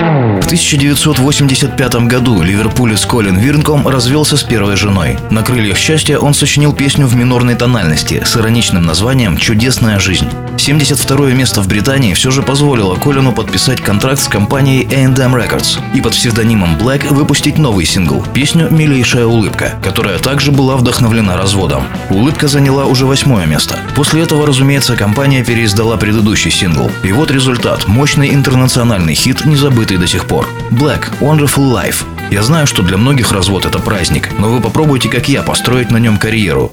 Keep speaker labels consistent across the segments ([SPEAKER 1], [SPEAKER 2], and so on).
[SPEAKER 1] В 1985 году ливерпулец Колин Вирнком развелся с первой женой. На крыльях счастья он сочинил песню в минорной тональности с ироничным названием «Чудесная жизнь». 72 место в Британии все же позволило Колину подписать контракт с компанией A&M Records и под псевдонимом Black выпустить новый сингл – песню «Милейшая улыбка», которая также была вдохновлена разводом. Улыбка заняла уже восьмое место. После этого, разумеется, компания переиздала предыдущий сингл. И вот результат – мощный интернациональный хит, не забытый до сих пор. Black – Wonderful Life. Я знаю, что для многих развод – это праздник, но вы попробуйте, как я, построить на нем карьеру.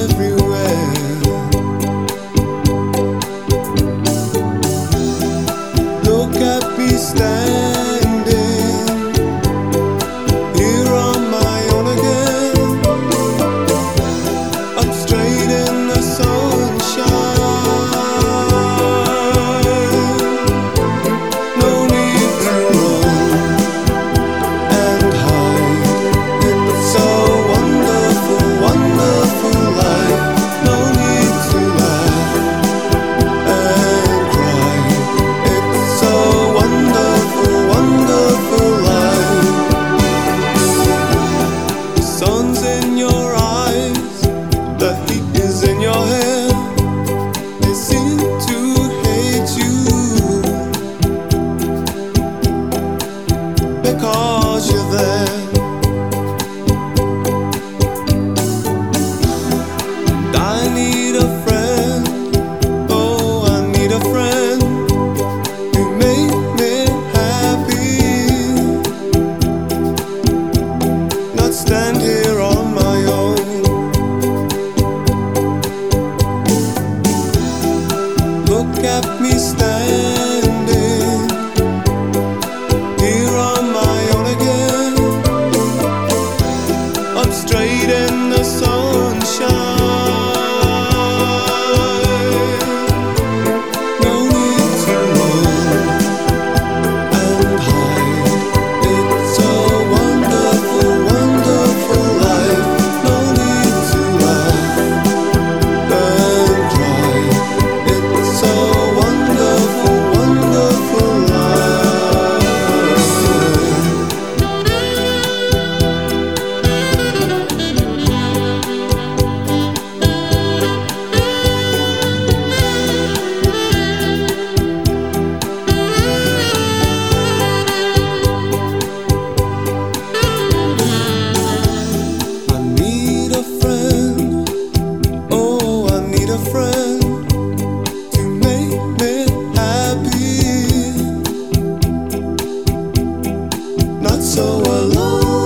[SPEAKER 2] so alone.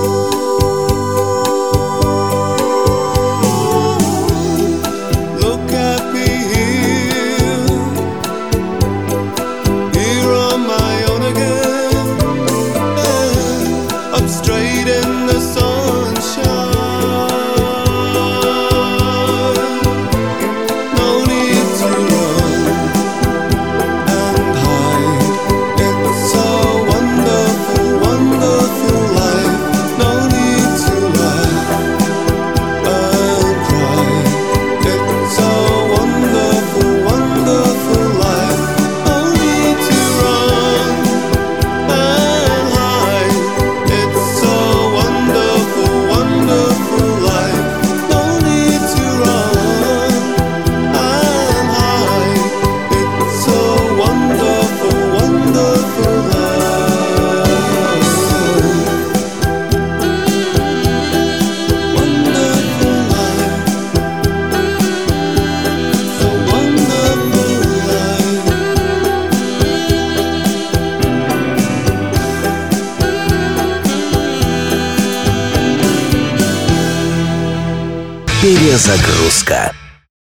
[SPEAKER 3] Перезагрузка.